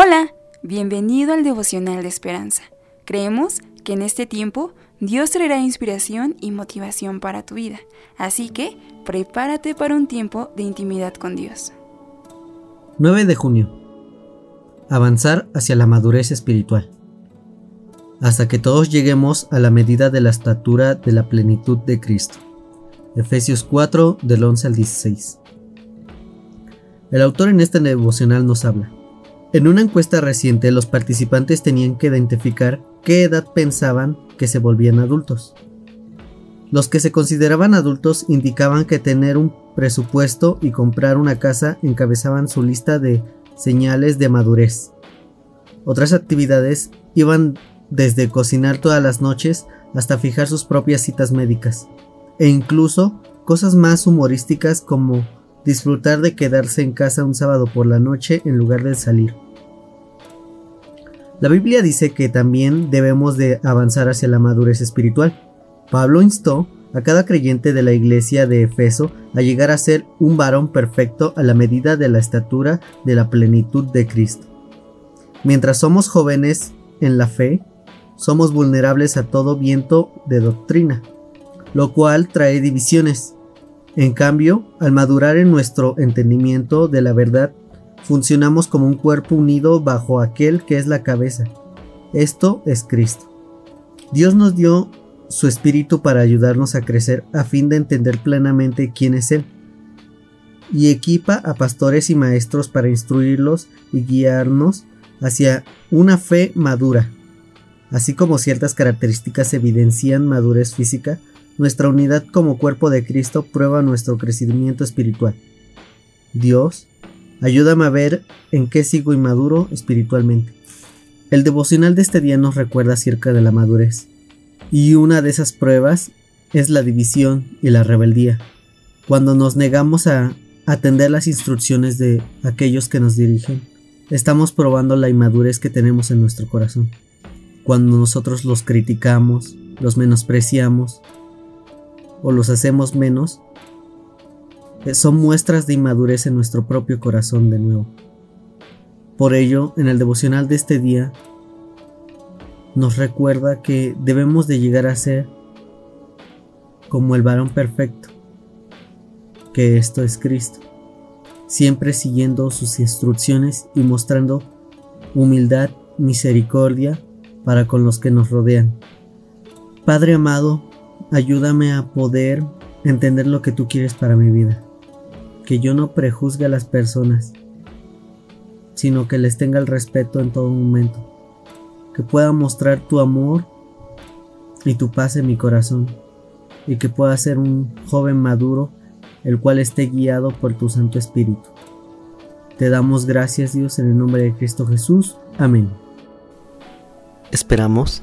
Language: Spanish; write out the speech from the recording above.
Hola, bienvenido al devocional de esperanza. Creemos que en este tiempo Dios traerá inspiración y motivación para tu vida, así que prepárate para un tiempo de intimidad con Dios. 9 de junio. Avanzar hacia la madurez espiritual. Hasta que todos lleguemos a la medida de la estatura de la plenitud de Cristo. Efesios 4 del 11 al 16. El autor en este devocional nos habla. En una encuesta reciente los participantes tenían que identificar qué edad pensaban que se volvían adultos. Los que se consideraban adultos indicaban que tener un presupuesto y comprar una casa encabezaban su lista de señales de madurez. Otras actividades iban desde cocinar todas las noches hasta fijar sus propias citas médicas, e incluso cosas más humorísticas como disfrutar de quedarse en casa un sábado por la noche en lugar de salir. La Biblia dice que también debemos de avanzar hacia la madurez espiritual. Pablo instó a cada creyente de la iglesia de Efeso a llegar a ser un varón perfecto a la medida de la estatura de la plenitud de Cristo. Mientras somos jóvenes en la fe, somos vulnerables a todo viento de doctrina, lo cual trae divisiones, en cambio, al madurar en nuestro entendimiento de la verdad, funcionamos como un cuerpo unido bajo aquel que es la cabeza. Esto es Cristo. Dios nos dio su espíritu para ayudarnos a crecer a fin de entender plenamente quién es Él. Y equipa a pastores y maestros para instruirlos y guiarnos hacia una fe madura. Así como ciertas características evidencian madurez física, nuestra unidad como cuerpo de Cristo prueba nuestro crecimiento espiritual. Dios, ayúdame a ver en qué sigo inmaduro espiritualmente. El devocional de este día nos recuerda acerca de la madurez. Y una de esas pruebas es la división y la rebeldía. Cuando nos negamos a atender las instrucciones de aquellos que nos dirigen, estamos probando la inmadurez que tenemos en nuestro corazón. Cuando nosotros los criticamos, los menospreciamos o los hacemos menos, eh, son muestras de inmadurez en nuestro propio corazón de nuevo. Por ello, en el devocional de este día, nos recuerda que debemos de llegar a ser como el varón perfecto, que esto es Cristo, siempre siguiendo sus instrucciones y mostrando humildad, misericordia para con los que nos rodean. Padre amado, Ayúdame a poder entender lo que tú quieres para mi vida. Que yo no prejuzgue a las personas, sino que les tenga el respeto en todo momento. Que pueda mostrar tu amor y tu paz en mi corazón. Y que pueda ser un joven maduro, el cual esté guiado por tu Santo Espíritu. Te damos gracias Dios en el nombre de Cristo Jesús. Amén. Esperamos